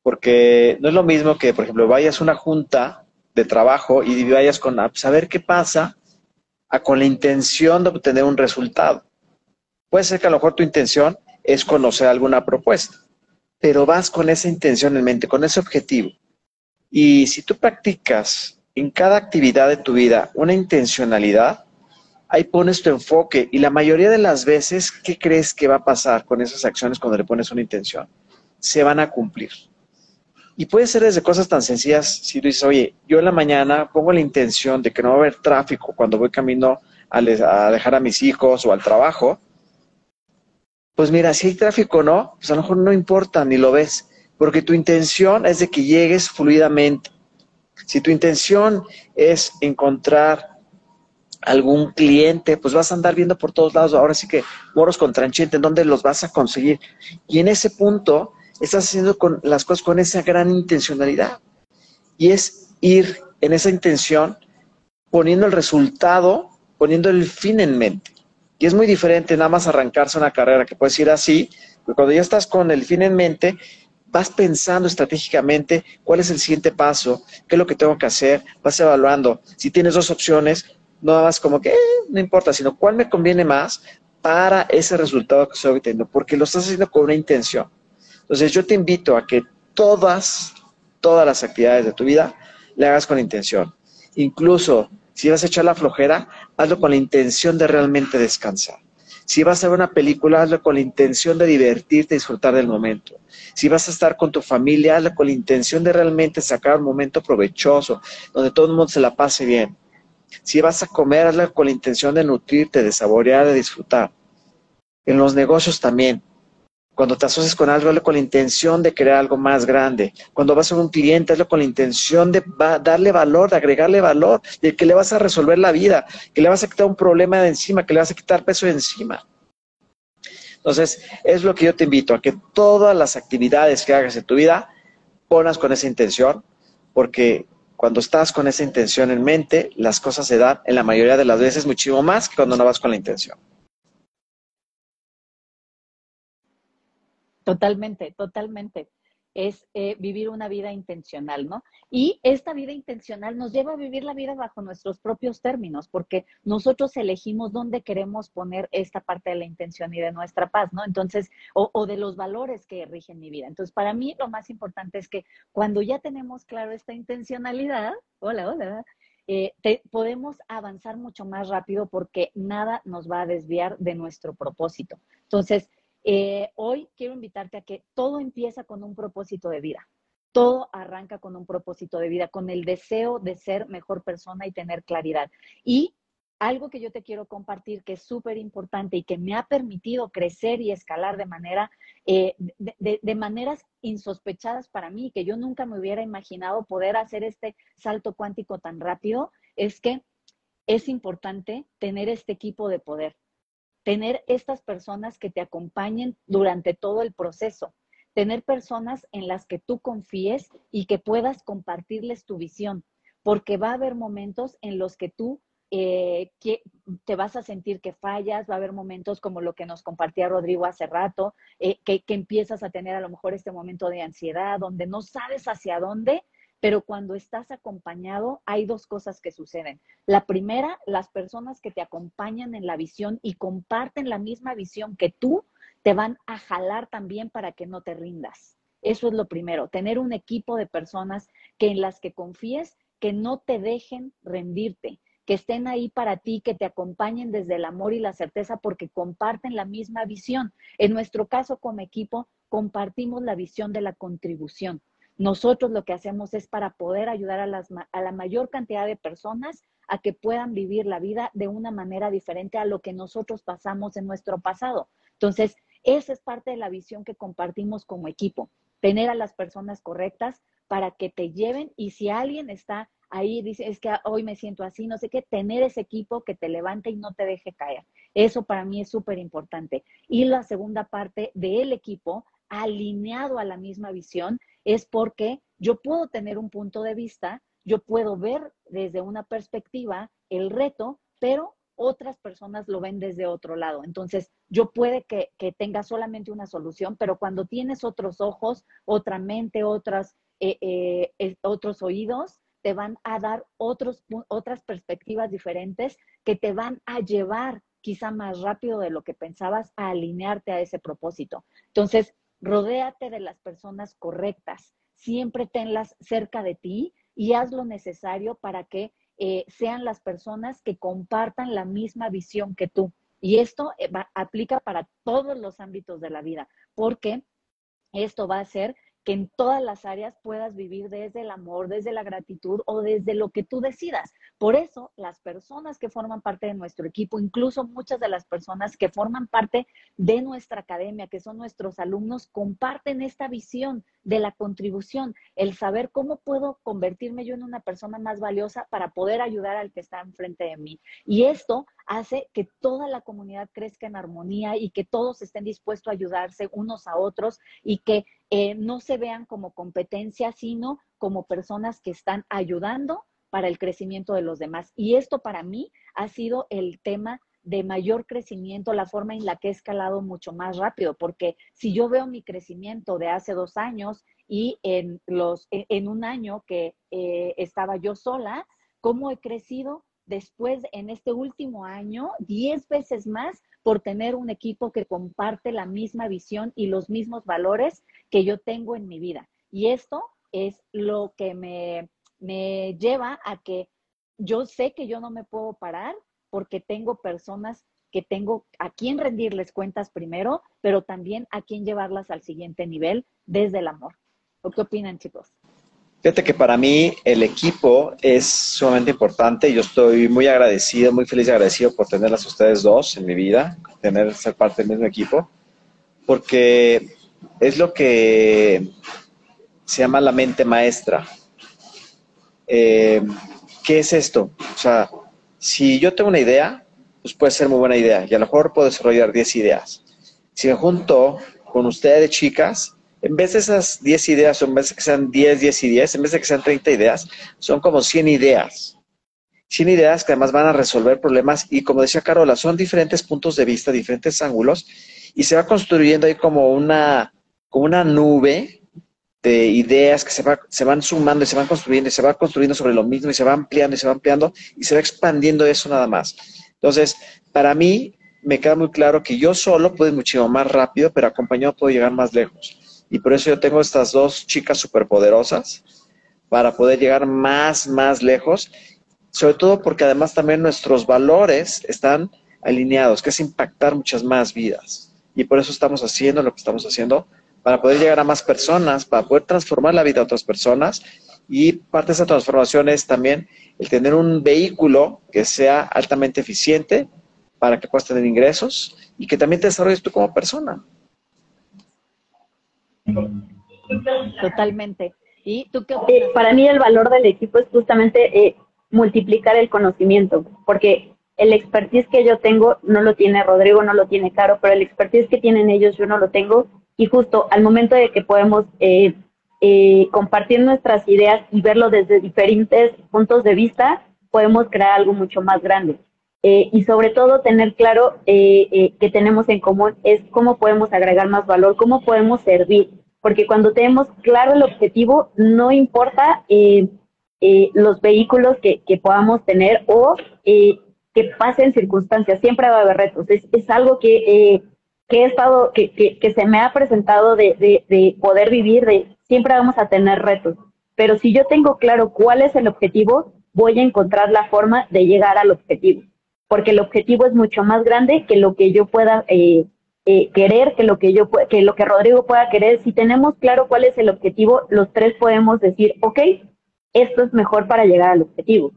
Porque no es lo mismo que, por ejemplo, vayas a una junta de trabajo y vayas con a saber qué pasa, a con la intención de obtener un resultado. Puede ser que a lo mejor tu intención es conocer alguna propuesta, pero vas con esa intención en mente, con ese objetivo. Y si tú practicas en cada actividad de tu vida una intencionalidad, ahí pones tu enfoque y la mayoría de las veces, ¿qué crees que va a pasar con esas acciones cuando le pones una intención? Se van a cumplir. Y puede ser desde cosas tan sencillas, si tú dices, oye, yo en la mañana pongo la intención de que no va a haber tráfico cuando voy camino a, dejar a mis hijos o al trabajo, pues mira, si hay tráfico o no, pues a lo mejor no importa ni lo ves, porque tu intención es de que llegues fluidamente. Si tu intención es encontrar algún cliente, pues vas a andar viendo por todos lados, ahora sí que moros con tranchete, ¿en dónde los vas a conseguir? Y en ese punto estás haciendo con las cosas con esa gran intencionalidad. Y es ir en esa intención poniendo el resultado, poniendo el fin en mente. Y es muy diferente nada más arrancarse una carrera que puedes ir así, pero cuando ya estás con el fin en mente, vas pensando estratégicamente cuál es el siguiente paso, qué es lo que tengo que hacer, vas evaluando. Si tienes dos opciones, no más como que eh, no importa, sino cuál me conviene más para ese resultado que estoy obteniendo, porque lo estás haciendo con una intención. Entonces yo te invito a que todas, todas las actividades de tu vida le hagas con intención. Incluso si vas a echar la flojera, hazlo con la intención de realmente descansar. Si vas a ver una película, hazlo con la intención de divertirte y disfrutar del momento. Si vas a estar con tu familia, hazlo con la intención de realmente sacar un momento provechoso, donde todo el mundo se la pase bien. Si vas a comer, hazlo con la intención de nutrirte, de saborear, de disfrutar. En los negocios también. Cuando te asocias con algo, hazlo con la intención de crear algo más grande. Cuando vas a un cliente, hazlo con la intención de darle valor, de agregarle valor, de que le vas a resolver la vida, que le vas a quitar un problema de encima, que le vas a quitar peso de encima. Entonces, es lo que yo te invito, a que todas las actividades que hagas en tu vida, ponas con esa intención, porque cuando estás con esa intención en mente, las cosas se dan en la mayoría de las veces muchísimo más que cuando no vas con la intención. Totalmente, totalmente. Es eh, vivir una vida intencional, ¿no? Y esta vida intencional nos lleva a vivir la vida bajo nuestros propios términos, porque nosotros elegimos dónde queremos poner esta parte de la intención y de nuestra paz, ¿no? Entonces, o, de los valores que rigen mi vida. Entonces, para mí lo más importante es que cuando ya tenemos claro esta intencionalidad, hola, hola, eh, podemos avanzar mucho más rápido porque nada nos va a desviar de nuestro propósito. Entonces, eh, hoy quiero invitarte a que todo empieza con un propósito de vida. Todo arranca con un propósito de vida, con el deseo de ser mejor persona y tener claridad. Y algo que yo te quiero compartir que es súper importante y que me ha permitido crecer y escalar de manera, eh, de, maneras insospechadas para mí, que yo nunca me hubiera imaginado poder hacer este salto cuántico tan rápido, es que es importante tener este equipo de poder tener estas personas que te acompañen durante todo el proceso, tener personas en las que tú confíes y que puedas compartirles tu visión, porque va a haber momentos en los que tú eh, que te vas a sentir que fallas, va a haber momentos como lo que nos compartía Rodrigo hace rato, eh, que, que empiezas a tener a lo mejor este momento de ansiedad, donde no sabes hacia dónde, pero cuando estás acompañado hay dos cosas que suceden. La primera, las personas que te acompañan en la visión y comparten la misma visión que tú, te van a jalar también para que no te rindas. Eso es lo primero, tener un equipo de personas que en las que confíes, que no te dejen rendirte, que estén ahí para ti, que te acompañen desde el amor y la certeza porque comparten la misma visión. En nuestro caso como equipo, compartimos la visión de la contribución. Nosotros lo que hacemos es para poder ayudar a, las, a la mayor cantidad de personas a que puedan vivir la vida de una manera diferente a lo que nosotros pasamos en nuestro pasado. Entonces, esa es parte de la visión que compartimos como equipo, tener a las personas correctas para que te lleven y si alguien está ahí dice, es que hoy me siento así, no sé qué, tener ese equipo que te levante y no te deje caer. Eso para mí es súper importante. Y la segunda parte del equipo, alineado a la misma visión, es porque yo puedo tener un punto de vista, yo puedo ver desde una perspectiva el reto, pero otras personas lo ven desde otro lado. Entonces, yo puede que, que tenga solamente una solución, pero cuando tienes otros ojos, otra mente, otras, eh, eh, otros oídos, te van a dar otros, otras perspectivas diferentes que te van a llevar quizá más rápido de lo que pensabas a alinearte a ese propósito. Entonces, rodéate de las personas correctas, siempre tenlas cerca de ti y haz lo necesario para que eh, sean las personas que compartan la misma visión que tú. Y esto eh, aplica para todos los ámbitos de la vida, porque esto va a hacer que en todas las áreas puedas vivir desde el amor, desde la gratitud o desde lo que tú decidas. Por eso, las personas que forman parte de nuestro equipo, incluso muchas de las personas que forman parte de nuestra academia, que son nuestros alumnos, comparten esta visión de la contribución, el saber cómo puedo convertirme yo en una persona más valiosa para poder ayudar al que está enfrente de mí. Y esto hace que toda la comunidad crezca en armonía y que todos estén dispuestos a ayudarse unos a otros y que eh, no se vean como competencia, sino como personas que están ayudando para el crecimiento de los demás. Y esto para mí ha sido el tema de mayor crecimiento, la forma en la que he escalado mucho más rápido, porque si yo veo mi crecimiento de hace dos años y en, los, en un año que eh, estaba yo sola, ¿cómo he crecido? después en este último año 10 veces más por tener un equipo que comparte la misma visión y los mismos valores que yo tengo en mi vida. Y esto es lo que me, me lleva a que yo sé que yo no me puedo parar porque tengo personas que tengo a quien rendirles cuentas primero, pero también a quien llevarlas al siguiente nivel desde el amor. ¿Qué opinan, chicos? Fíjate que para mí el equipo es sumamente importante. Yo estoy muy agradecido, muy feliz y agradecido por tenerlas ustedes dos en mi vida, tener ser parte del mismo equipo, porque es lo que se llama la mente maestra. Eh, ¿Qué es esto? O sea, si yo tengo una idea, pues puede ser muy buena idea y a lo mejor puedo desarrollar 10 ideas. Si me junto con ustedes, chicas, en vez de esas 10 ideas, o en vez de que sean 10, 10 y 10, en vez de que sean 30 ideas, son como 100 ideas. 100 ideas que además van a resolver problemas y como decía Carola, son diferentes puntos de vista, diferentes ángulos y se va construyendo ahí como una, como una nube de ideas que se, va, se van sumando y se van construyendo y se va construyendo sobre lo mismo y se va ampliando y se va ampliando y se va expandiendo eso nada más. Entonces, para mí me queda muy claro que yo solo puedo ir muchísimo más rápido, pero acompañado puedo llegar más lejos. Y por eso yo tengo estas dos chicas superpoderosas para poder llegar más, más lejos. Sobre todo porque además también nuestros valores están alineados, que es impactar muchas más vidas. Y por eso estamos haciendo lo que estamos haciendo, para poder llegar a más personas, para poder transformar la vida de otras personas. Y parte de esa transformación es también el tener un vehículo que sea altamente eficiente para que puedas tener ingresos y que también te desarrolles tú como persona. Totalmente. ¿Y tú qué eh, para mí el valor del equipo es justamente eh, multiplicar el conocimiento, porque el expertise que yo tengo no lo tiene Rodrigo, no lo tiene Caro, pero el expertise que tienen ellos yo no lo tengo. Y justo al momento de que podemos eh, compartir nuestras ideas y verlo desde diferentes puntos de vista, podemos crear algo mucho más grande. Eh, y sobre todo tener claro eh, eh, que tenemos en común es cómo podemos agregar más valor, cómo podemos servir, porque cuando tenemos claro el objetivo, no importa los vehículos que, que, podamos tener o que pasen circunstancias, siempre va a haber retos. Es algo que, que he estado, que, que, se me ha presentado de, de, de poder vivir, de siempre vamos a tener retos. Pero si yo tengo claro cuál es el objetivo, voy a encontrar la forma de llegar al objetivo porque el objetivo es mucho más grande que lo que yo pueda eh, eh, querer, que lo que yo que lo que Rodrigo pueda querer. Si tenemos claro cuál es el objetivo, los tres podemos decir, ok, esto es mejor para llegar al objetivo.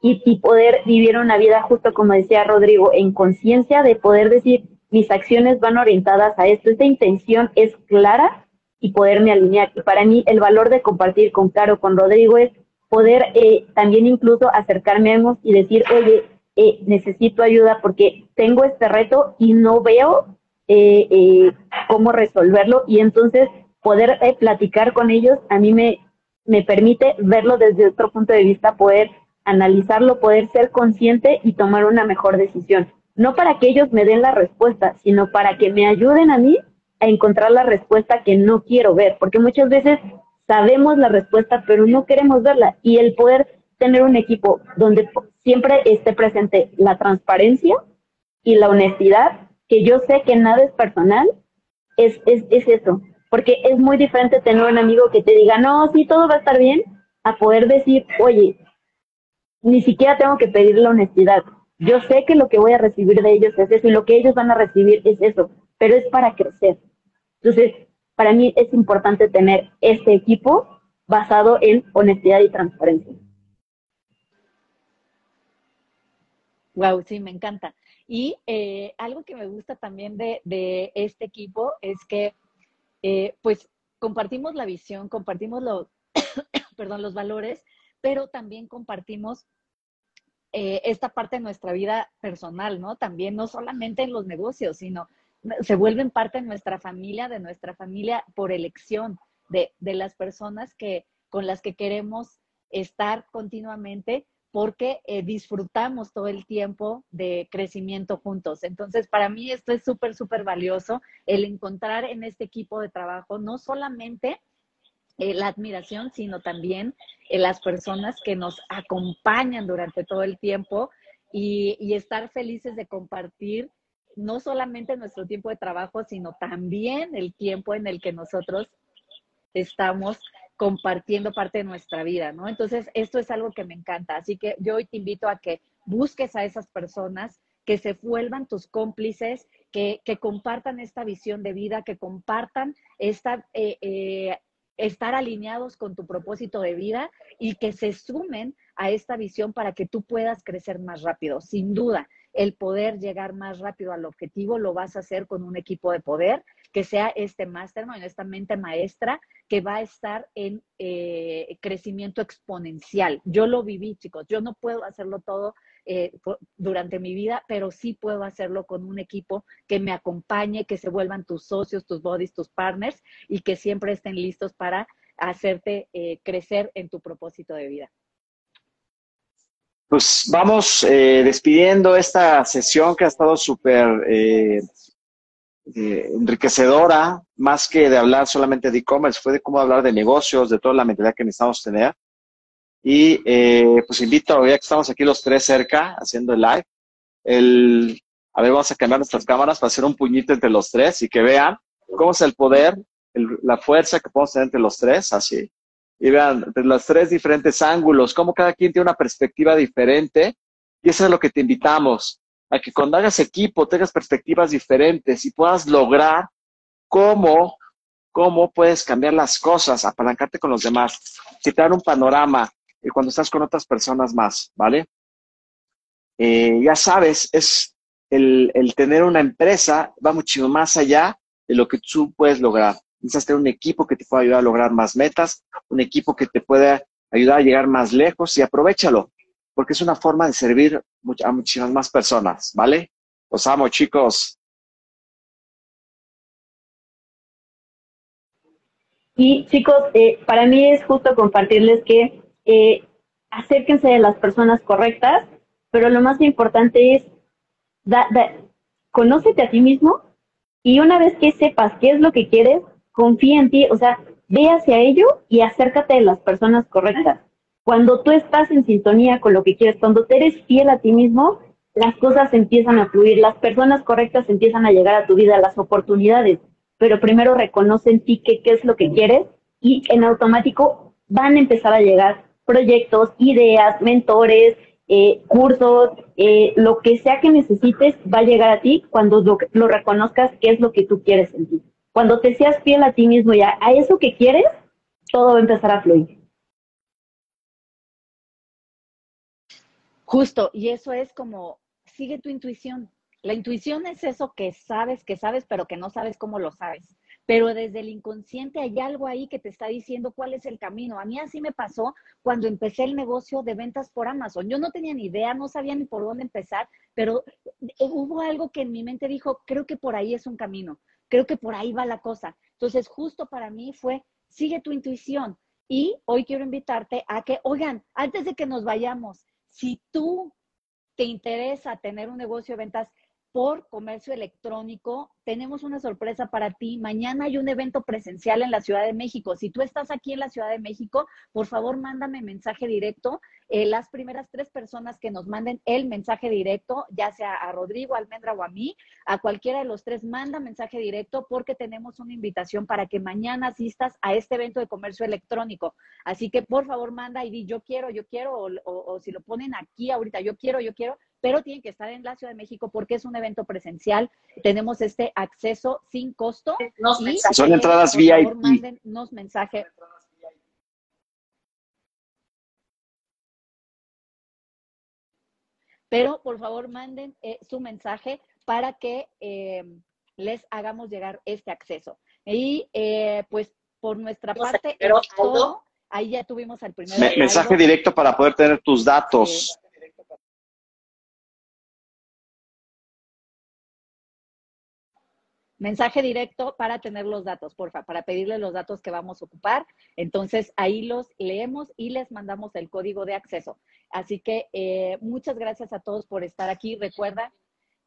Y, y poder vivir una vida justo como decía Rodrigo, en conciencia de poder decir, mis acciones van orientadas a esto, esta intención es clara y poderme alinear. Y para mí el valor de compartir con Caro, con Rodrigo es poder eh, también incluso acercarme a y decir, oye, eh, necesito ayuda porque tengo este reto y no veo eh, eh, cómo resolverlo y entonces poder platicar con ellos a mí me, me permite verlo desde otro punto de vista, poder analizarlo, poder ser consciente y tomar una mejor decisión. No para que ellos me den la respuesta, sino para que me ayuden a mí a encontrar la respuesta que no quiero ver, porque muchas veces sabemos la respuesta, pero no queremos verla. Y el poder tener un equipo donde siempre esté presente la transparencia y la honestidad, que yo sé que nada es personal, es, es, es eso. Porque es muy diferente tener un amigo que te diga, no, sí, todo va a estar bien, a poder decir, oye, ni siquiera tengo que pedir la honestidad. Yo sé que lo que voy a recibir de ellos es eso y lo que ellos van a recibir es eso, pero es para crecer. Entonces, para mí es importante tener este equipo basado en honestidad y transparencia. Wow, sí, me encanta. Y eh, algo que me gusta también de, este equipo es que, eh, pues, compartimos la visión, compartimos los, [coughs] perdón, los valores, pero también compartimos eh, esta parte de nuestra vida personal, ¿no? También no solamente en los negocios, sino se vuelven parte de nuestra familia, de nuestra familia por elección, de, de las personas que, con las que queremos estar continuamente porque eh, disfrutamos todo el tiempo de crecimiento juntos. Entonces, para mí esto es súper, súper valioso, el encontrar en este equipo de trabajo no solamente eh, la admiración, sino también eh, las personas que nos acompañan durante todo el tiempo y, estar felices de compartir no solamente nuestro tiempo de trabajo, sino también el tiempo en el que nosotros estamos compartiendo parte de nuestra vida, ¿no? Entonces, esto es algo que me encanta. Así que yo hoy te invito a que busques a esas personas que se vuelvan tus cómplices, que, compartan esta visión de vida, que compartan esta, eh, estar alineados con tu propósito de vida y que se sumen a esta visión para que tú puedas crecer más rápido. Sin duda, el poder llegar más rápido al objetivo lo vas a hacer con un equipo de poder que sea este mastermind, esta mente maestra que va a estar en eh, crecimiento exponencial. Yo lo viví, chicos, yo no puedo hacerlo todo eh, durante mi vida, pero sí puedo hacerlo con un equipo que me acompañe, que se vuelvan tus socios, tus bodies, tus partners y que siempre estén listos para hacerte eh, crecer en tu propósito de vida. Pues vamos despidiendo esta sesión que ha estado súper eh, enriquecedora, más que de hablar solamente de e-commerce, fue de cómo hablar de negocios, de toda la mentalidad que necesitamos tener. Y eh, pues invito, ya que estamos aquí los tres cerca haciendo el live, el, a ver, vamos a cambiar nuestras cámaras para hacer un puñito entre los tres y que vean cómo es el poder, la fuerza que podemos tener entre los tres, así. Y vean, de los tres diferentes ángulos, cómo cada quien tiene una perspectiva diferente. Y eso es lo que te invitamos a que cuando hagas equipo tengas perspectivas diferentes y puedas lograr cómo, cómo puedes cambiar las cosas, apalancarte con los demás, quitar un panorama y cuando estás con otras personas más, ¿vale? Eh, ya sabes, es el, el, tener una empresa va mucho más allá de lo que tú puedes lograr. Necesitas tener un equipo que te pueda ayudar a lograr más metas, un equipo que te pueda ayudar a llegar más lejos y aprovechalo porque es una forma de servir a muchísimas más personas, ¿vale? Los amo, chicos. Y chicos, eh, para mí es justo compartirles que eh, acérquense de las personas correctas, pero lo más importante es, da, conócete a ti mismo y una vez que sepas qué es lo que quieres, confía en ti, o sea, ve hacia ello y acércate de las personas correctas. Cuando tú estás en sintonía con lo que quieres, cuando te eres fiel a ti mismo, las cosas empiezan a fluir, las personas correctas empiezan a llegar a tu vida, las oportunidades, pero primero reconoce en ti qué es lo que quieres y en automático van a empezar a llegar proyectos, ideas, mentores, eh, cursos, eh, lo que sea que necesites va a llegar a ti cuando lo, reconozcas qué es lo que tú quieres en ti. Cuando te seas fiel a ti mismo y a, a eso que quieres, todo va a empezar a fluir. Justo, y eso es como, sigue tu intuición. La intuición es eso que sabes, que sabes, pero que no sabes cómo lo sabes pero desde el inconsciente hay algo ahí que te está diciendo cuál es el camino. A mí así me pasó cuando empecé el negocio de ventas por Amazon. Yo no tenía ni idea, no sabía ni por dónde empezar, pero eh, hubo algo que en mi mente dijo, creo que por ahí es un camino, creo que por ahí va la cosa. Entonces, justo para mí fue, sigue tu intuición. Y hoy quiero invitarte a que, oigan, antes de que nos vayamos, si tú te interesa tener un negocio de ventas por comercio electrónico, tenemos una sorpresa para ti. Mañana hay un evento presencial en la Ciudad de México. Si tú estás aquí en la Ciudad de México, por favor, mándame mensaje directo. Eh, las primeras tres personas que nos manden el mensaje directo, ya sea a Rodrigo, Almendra o a mí, a cualquiera de los tres, manda mensaje directo porque tenemos una invitación para que mañana asistas a este evento de comercio electrónico. Así que, por favor, manda y di yo quiero, yo quiero, o, o si lo ponen aquí ahorita, yo quiero, yo quiero pero tienen que estar en la Ciudad de México porque es un evento presencial. Tenemos este acceso sin costo. Son entradas VIP. mándennos mensaje. Pero por favor manden eh, su mensaje para que eh, les hagamos llegar este acceso. Y eh, pues por nuestra parte, todo. Ahí ya tuvimos al primer. mensaje directo para poder tener tus datos. Mensaje directo para tener los datos, porfa, para pedirle los datos que vamos a ocupar. Entonces, ahí los leemos y les mandamos el código de acceso. Así que eh, muchas gracias a todos por estar aquí. Recuerda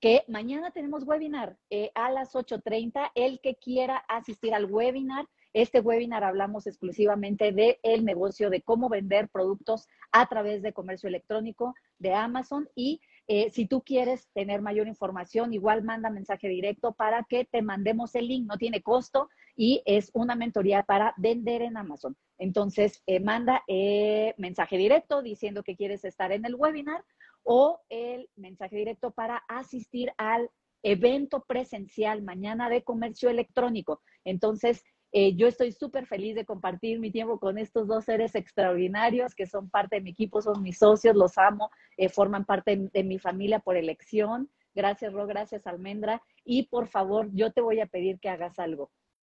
que mañana tenemos webinar eh, a las 8.30. El que quiera asistir al webinar, este webinar hablamos exclusivamente del el negocio de cómo vender productos a través de comercio electrónico de Amazon y eh, si tú quieres tener mayor información, igual manda mensaje directo para que te mandemos el link. No tiene costo y es una mentoría para vender en Amazon. Entonces, eh, manda eh, mensaje directo diciendo que quieres estar en el webinar o el mensaje directo para asistir al evento presencial mañana de comercio electrónico. Entonces, eh, yo estoy súper feliz de compartir mi tiempo con estos dos seres extraordinarios que son parte de mi equipo, son mis socios, los amo, eh, forman parte de, mi familia por elección. Gracias, Ro, gracias, Almendra. Y por favor, yo te voy a pedir que hagas algo.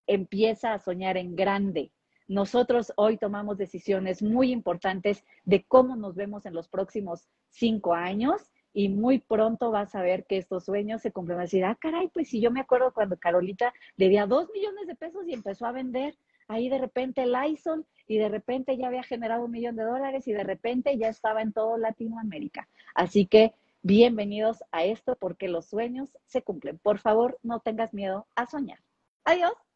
Empieza a soñar en grande. Nosotros hoy tomamos decisiones muy importantes de cómo nos vemos en los próximos cinco años y muy pronto vas a ver que estos sueños se cumplen. Vas a decir, ah, caray, pues si yo me acuerdo cuando Carolita le dio dos millones de pesos y empezó a vender ahí de repente el Lysol y de repente ya había generado un millón de dólares y de repente ya estaba en todo Latinoamérica. Así que bienvenidos a esto porque los sueños se cumplen. Por favor, no tengas miedo a soñar. Adiós.